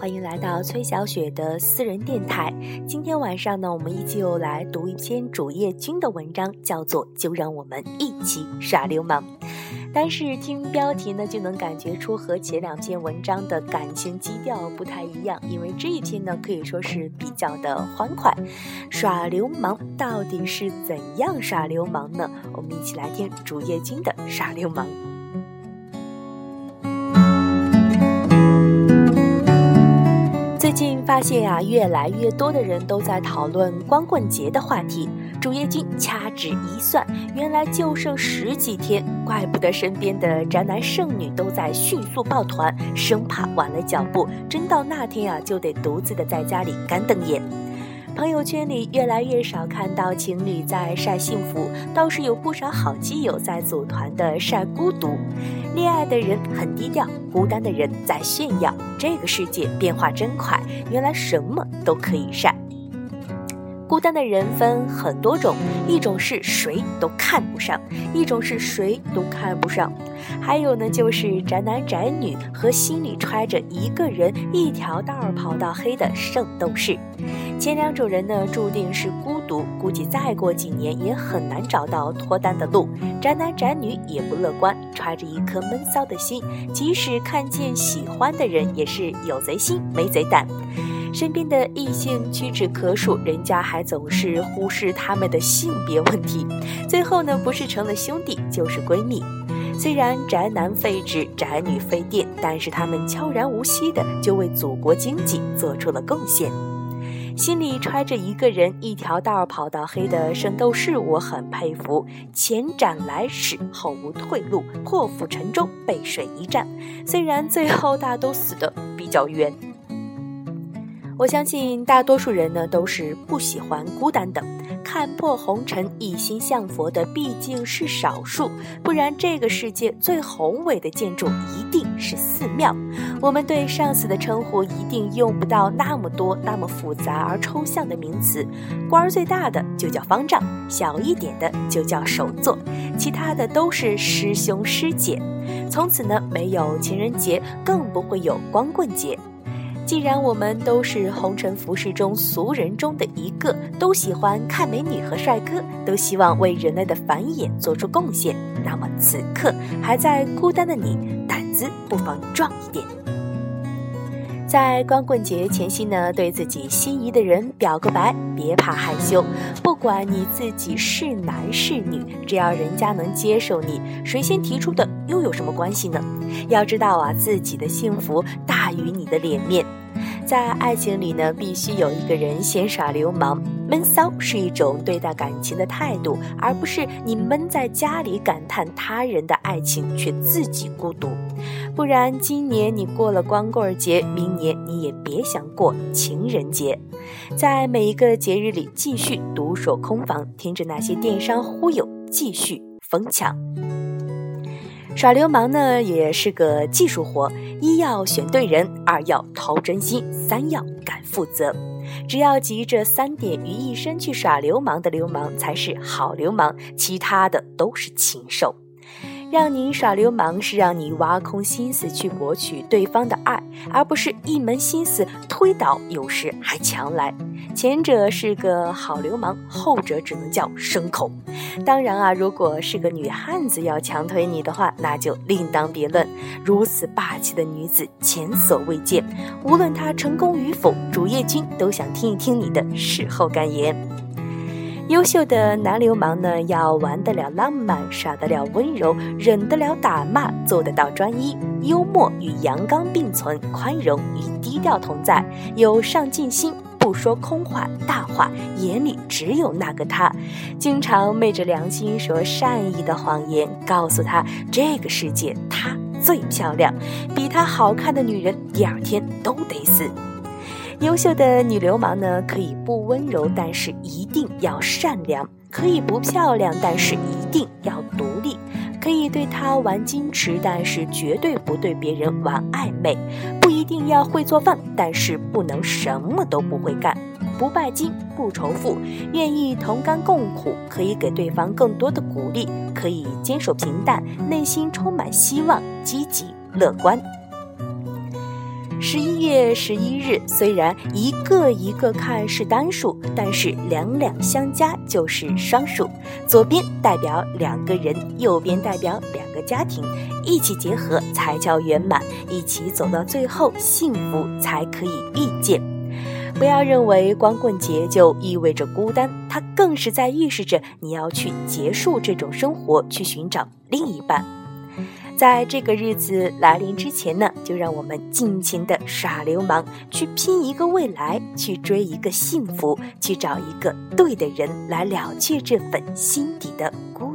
欢迎来到崔小雪的私人电台。今天晚上呢，我们依旧来读一篇主页君的文章，叫做《就让我们一起耍流氓》。但是听标题呢，就能感觉出和前两篇文章的感情基调不太一样，因为这一篇呢可以说是比较的欢快。耍流氓到底是怎样耍流氓呢？我们一起来听主页君的耍流氓。最近发现呀，越来越多的人都在讨论光棍节的话题。主页君掐指一算，原来就剩十几天，怪不得身边的宅男剩女都在迅速抱团，生怕晚了脚步，真到那天呀，就得独自的在家里干瞪眼。朋友圈里越来越少看到情侣在晒幸福，倒是有不少好基友在组团的晒孤独。恋爱的人很低调，孤单的人在炫耀。这个世界变化真快，原来什么都可以晒。孤单的人分很多种，一种是谁都看不上，一种是谁都看不上，还有呢就是宅男宅女和心里揣着一个人一条道儿跑到黑的圣斗士。前两种人呢注定是孤独，估计再过几年也很难找到脱单的路。宅男宅女也不乐观，揣着一颗闷骚的心，即使看见喜欢的人，也是有贼心没贼胆。身边的异性屈指可数，人家还总是忽视他们的性别问题，最后呢，不是成了兄弟，就是闺蜜。虽然宅男废纸，宅女废电，但是他们悄然无息的就为祖国经济做出了贡献。心里揣着一个人，一条道跑到黑的圣斗士，我很佩服。前斩来使，后无退路，破釜沉舟，背水一战。虽然最后大都死的比较冤。我相信大多数人呢都是不喜欢孤单的，看破红尘、一心向佛的毕竟是少数，不然这个世界最宏伟的建筑一定是寺庙。我们对上司的称呼一定用不到那么多、那么复杂而抽象的名词，官儿最大的就叫方丈，小一点的就叫首座，其他的都是师兄师姐。从此呢，没有情人节，更不会有光棍节。既然我们都是红尘浮世中俗人中的一个，都喜欢看美女和帅哥，都希望为人类的繁衍做出贡献，那么此刻还在孤单的你，胆子不妨壮一点。在光棍节前夕呢，对自己心仪的人表个白，别怕害羞。不管你自己是男是女，只要人家能接受你，谁先提出的又有什么关系呢？要知道啊，自己的幸福大于你的脸面。在爱情里呢，必须有一个人先耍流氓。闷骚是一种对待感情的态度，而不是你闷在家里感叹他人的爱情，却自己孤独。不然，今年你过了光棍节，明年你也别想过情人节。在每一个节日里，继续独守空房，听着那些电商忽悠，继续疯抢。耍流氓呢，也是个技术活。一要选对人，二要掏真心，三要敢负责。只要集这三点于一身去耍流氓的流氓，才是好流氓。其他的都是禽兽。让你耍流氓，是让你挖空心思去博取对方的爱，而不是一门心思推倒，有时还强来。前者是个好流氓，后者只能叫牲口。当然啊，如果是个女汉子要强推你的话，那就另当别论。如此霸气的女子前所未见，无论她成功与否，主页君都想听一听你的事后感言。优秀的男流氓呢，要玩得了浪漫，耍得了温柔，忍得了打骂，做得到专一。幽默与阳刚并存，宽容与低调同在，有上进心，不说空话大话，眼里只有那个他。经常昧着良心说善意的谎言，告诉他这个世界他最漂亮，比他好看的女人第二天都得死。优秀的女流氓呢，可以不温柔，但是一定要善良；可以不漂亮，但是一定要独立；可以对她玩矜持，但是绝对不对别人玩暧昧；不一定要会做饭，但是不能什么都不会干；不拜金，不仇富，愿意同甘共苦，可以给对方更多的鼓励；可以坚守平淡，内心充满希望，积极乐观。十一月十一日，虽然一个一个看是单数，但是两两相加就是双数。左边代表两个人，右边代表两个家庭，一起结合才叫圆满，一起走到最后，幸福才可以遇见。不要认为光棍节就意味着孤单，它更是在预示着你要去结束这种生活，去寻找另一半。在这个日子来临之前呢，就让我们尽情的耍流氓，去拼一个未来，去追一个幸福，去找一个对的人来了却这份心底的孤。